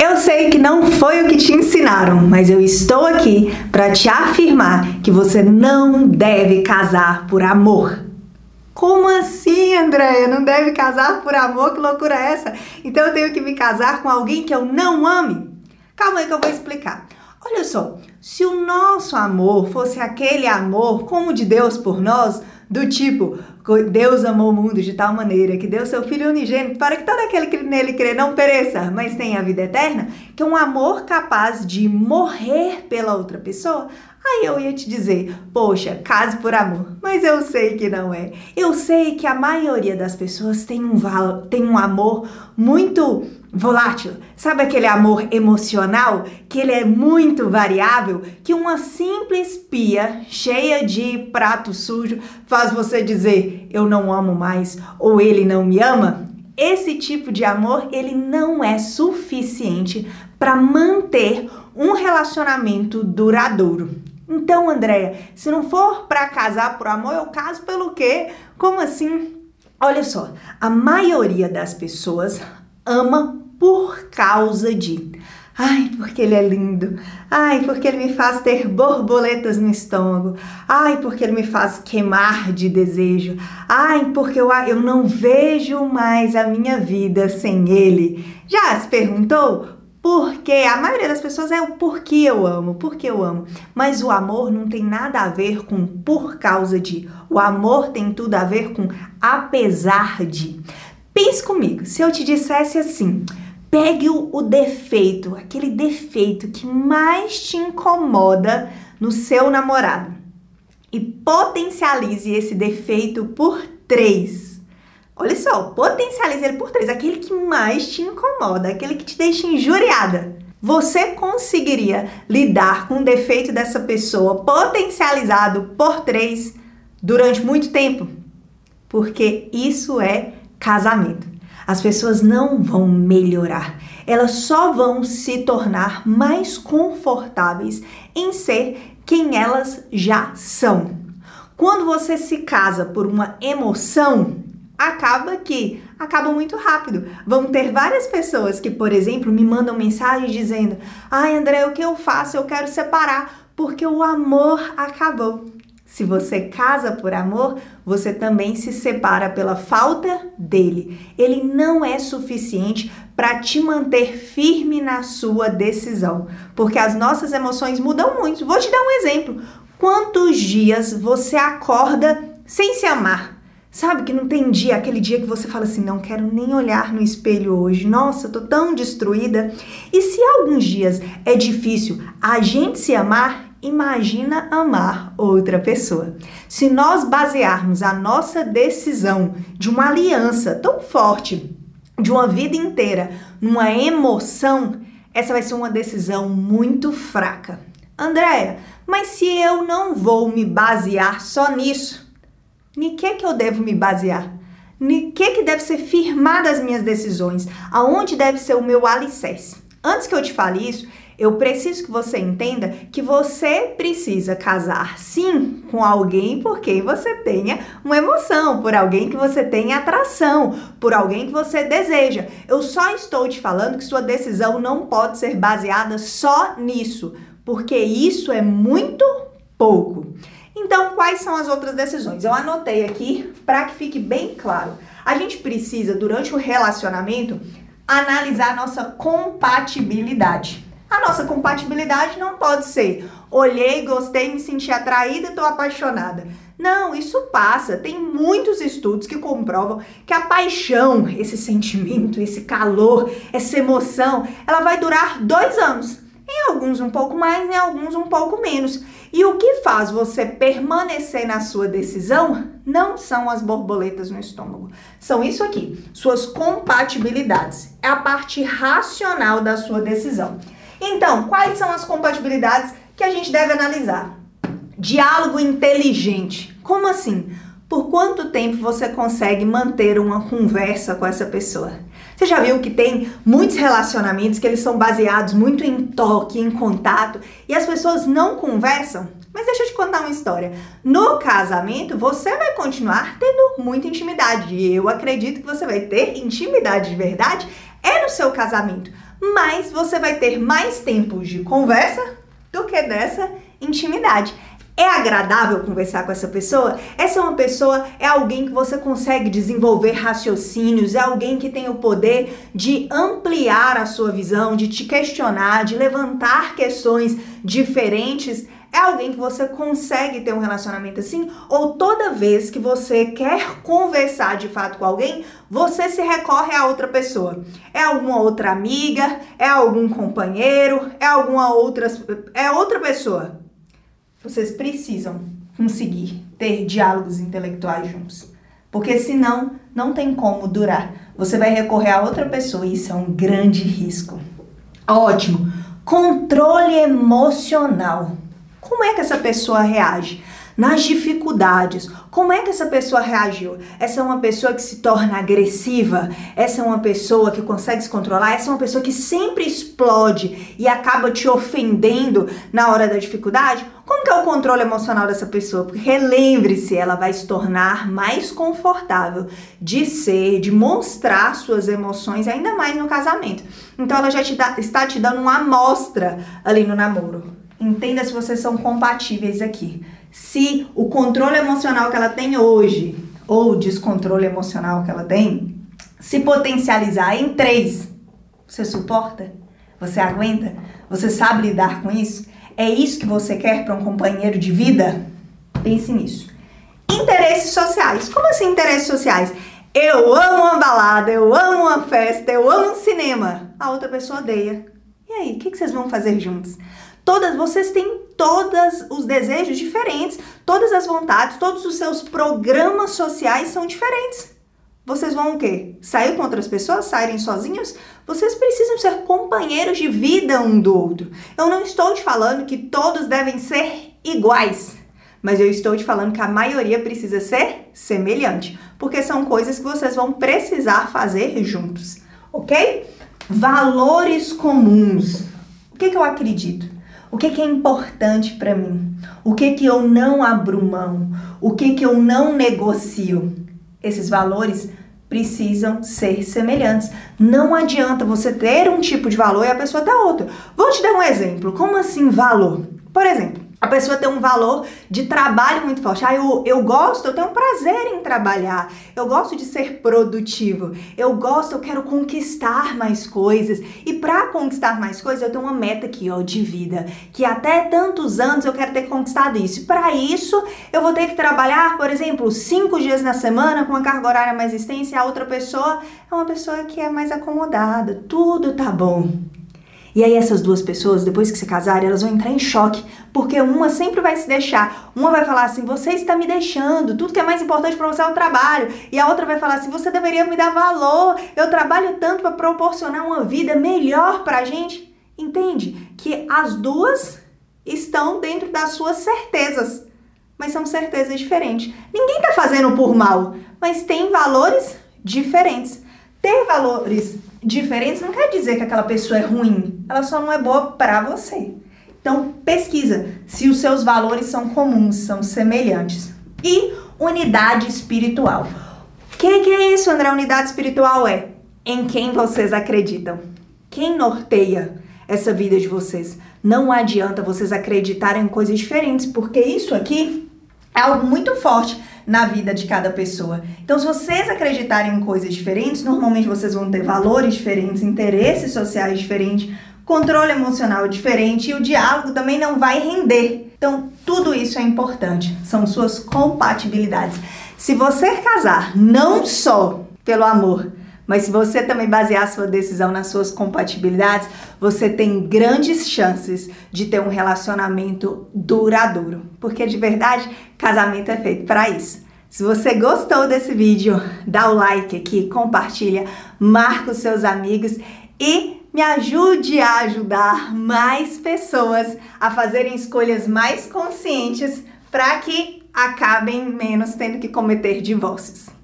Eu sei que não foi o que te ensinaram, mas eu estou aqui para te afirmar que você não deve casar por amor. Como assim, Andréia? Não deve casar por amor? Que loucura é essa? Então eu tenho que me casar com alguém que eu não ame? Calma aí que eu vou explicar. Olha só, se o nosso amor fosse aquele amor como de Deus por nós, do tipo, Deus amou o mundo de tal maneira que deu seu Filho unigênito para que todo aquele que nele crê não pereça, mas tenha a vida eterna, que é um amor capaz de morrer pela outra pessoa, Aí eu ia te dizer, poxa, case por amor. Mas eu sei que não é. Eu sei que a maioria das pessoas tem um, tem um amor muito volátil. Sabe aquele amor emocional que ele é muito variável, que uma simples pia cheia de prato sujo faz você dizer eu não amo mais ou ele não me ama? Esse tipo de amor, ele não é suficiente para manter um relacionamento duradouro. Então, Andréia, se não for para casar por amor, eu caso pelo quê? Como assim? Olha só, a maioria das pessoas ama por causa de. Ai, porque ele é lindo. Ai, porque ele me faz ter borboletas no estômago. Ai, porque ele me faz queimar de desejo. Ai, porque eu, eu não vejo mais a minha vida sem ele. Já se perguntou porque a maioria das pessoas é o porquê eu amo, porque eu amo. Mas o amor não tem nada a ver com por causa de. O amor tem tudo a ver com apesar de. Pense comigo, se eu te dissesse assim, pegue o, o defeito, aquele defeito que mais te incomoda no seu namorado e potencialize esse defeito por três Olha só, potencialize ele por três, aquele que mais te incomoda, aquele que te deixa injuriada. Você conseguiria lidar com o defeito dessa pessoa potencializado por três durante muito tempo? Porque isso é casamento. As pessoas não vão melhorar, elas só vão se tornar mais confortáveis em ser quem elas já são. Quando você se casa por uma emoção, acaba que acaba muito rápido. Vão ter várias pessoas que, por exemplo, me mandam mensagem dizendo: "Ai, André, o que eu faço? Eu quero separar porque o amor acabou". Se você casa por amor, você também se separa pela falta dele. Ele não é suficiente para te manter firme na sua decisão, porque as nossas emoções mudam muito. Vou te dar um exemplo. Quantos dias você acorda sem se amar? Sabe que não tem dia, aquele dia que você fala assim, não quero nem olhar no espelho hoje. Nossa, tô tão destruída. E se alguns dias é difícil a gente se amar, imagina amar outra pessoa. Se nós basearmos a nossa decisão de uma aliança tão forte, de uma vida inteira, numa emoção, essa vai ser uma decisão muito fraca. Andréia, mas se eu não vou me basear só nisso, Ni que que eu devo me basear? Ni que que deve ser firmada as minhas decisões? Aonde deve ser o meu alicerce? Antes que eu te fale isso, eu preciso que você entenda que você precisa casar sim com alguém por quem você tenha uma emoção, por alguém que você tenha atração, por alguém que você deseja. Eu só estou te falando que sua decisão não pode ser baseada só nisso, porque isso é muito pouco. Então, quais são as outras decisões? Eu anotei aqui para que fique bem claro. A gente precisa, durante o relacionamento, analisar a nossa compatibilidade. A nossa compatibilidade não pode ser olhei, gostei, me senti atraída, estou apaixonada. Não, isso passa. Tem muitos estudos que comprovam que a paixão, esse sentimento, esse calor, essa emoção, ela vai durar dois anos. Em alguns um pouco mais, em alguns um pouco menos. E o que faz você permanecer na sua decisão não são as borboletas no estômago. São isso aqui, suas compatibilidades. É a parte racional da sua decisão. Então, quais são as compatibilidades que a gente deve analisar? Diálogo inteligente. Como assim? Por quanto tempo você consegue manter uma conversa com essa pessoa? Você já viu que tem muitos relacionamentos que eles são baseados muito em toque, em contato, e as pessoas não conversam? Mas deixa eu te contar uma história. No casamento, você vai continuar tendo muita intimidade. E eu acredito que você vai ter intimidade de verdade é no seu casamento. mas você vai ter mais tempo de conversa do que dessa intimidade. É agradável conversar com essa pessoa? Essa é uma pessoa, é alguém que você consegue desenvolver raciocínios, é alguém que tem o poder de ampliar a sua visão, de te questionar, de levantar questões diferentes. É alguém que você consegue ter um relacionamento assim? Ou toda vez que você quer conversar de fato com alguém, você se recorre a outra pessoa? É alguma outra amiga? É algum companheiro? É alguma outra é outra pessoa? Vocês precisam conseguir ter diálogos intelectuais juntos. Porque senão não tem como durar. Você vai recorrer a outra pessoa e isso é um grande risco. Ótimo. Controle emocional. Como é que essa pessoa reage? nas dificuldades. Como é que essa pessoa reagiu? Essa é uma pessoa que se torna agressiva? Essa é uma pessoa que consegue se controlar? Essa é uma pessoa que sempre explode e acaba te ofendendo na hora da dificuldade? Como que é o controle emocional dessa pessoa? Porque lembre-se, ela vai se tornar mais confortável de ser, de mostrar suas emoções, ainda mais no casamento. Então ela já te dá, está te dando uma amostra ali no namoro. Entenda se vocês são compatíveis aqui se o controle emocional que ela tem hoje, ou o descontrole emocional que ela tem, se potencializar em três, você suporta? Você aguenta? Você sabe lidar com isso? É isso que você quer para um companheiro de vida? Pense nisso. Interesses sociais. Como assim interesses sociais? Eu amo uma balada, eu amo uma festa, eu amo um cinema. A outra pessoa odeia. E aí, o que, que vocês vão fazer juntos? Todas, vocês têm todos os desejos diferentes, todas as vontades, todos os seus programas sociais são diferentes. Vocês vão o quê? Sair com outras pessoas? Saírem sozinhos? Vocês precisam ser companheiros de vida um do outro. Eu não estou te falando que todos devem ser iguais, mas eu estou te falando que a maioria precisa ser semelhante, porque são coisas que vocês vão precisar fazer juntos, ok? Valores comuns. O que, que eu acredito? O que, que é importante para mim? O que, que eu não abro mão? O que, que eu não negocio? Esses valores precisam ser semelhantes. Não adianta você ter um tipo de valor e a pessoa ter outro. Vou te dar um exemplo. Como assim valor? Por exemplo, a pessoa tem um valor de trabalho muito forte. Ah, eu, eu gosto, eu tenho prazer em trabalhar. Eu gosto de ser produtivo. Eu gosto, eu quero conquistar mais coisas. E para conquistar mais coisas, eu tenho uma meta aqui, ó, de vida, que até tantos anos eu quero ter conquistado isso. Para isso, eu vou ter que trabalhar, por exemplo, cinco dias na semana com uma carga horária mais extensa. E a outra pessoa é uma pessoa que é mais acomodada. Tudo tá bom. E aí essas duas pessoas, depois que se casarem, elas vão entrar em choque, porque uma sempre vai se deixar. Uma vai falar assim: "Você está me deixando. Tudo que é mais importante para você é o trabalho". E a outra vai falar assim: "Você deveria me dar valor. Eu trabalho tanto para proporcionar uma vida melhor para a gente". Entende? Que as duas estão dentro das suas certezas, mas são certezas diferentes. Ninguém está fazendo por mal, mas tem valores diferentes. Ter valores diferentes não quer dizer que aquela pessoa é ruim, ela só não é boa para você. Então, pesquisa se os seus valores são comuns, são semelhantes. E unidade espiritual. O que, que é isso, André? Unidade espiritual é em quem vocês acreditam. Quem norteia essa vida de vocês? Não adianta vocês acreditarem em coisas diferentes, porque isso aqui é algo muito forte na vida de cada pessoa. Então, se vocês acreditarem em coisas diferentes, normalmente vocês vão ter valores diferentes, interesses sociais diferentes, controle emocional diferente e o diálogo também não vai render. Então, tudo isso é importante, são suas compatibilidades. Se você casar não só pelo amor, mas se você também basear sua decisão nas suas compatibilidades, você tem grandes chances de ter um relacionamento duradouro. Porque de verdade, casamento é feito para isso. Se você gostou desse vídeo, dá o like aqui, compartilha, marca os seus amigos e me ajude a ajudar mais pessoas a fazerem escolhas mais conscientes para que acabem menos tendo que cometer divórcios.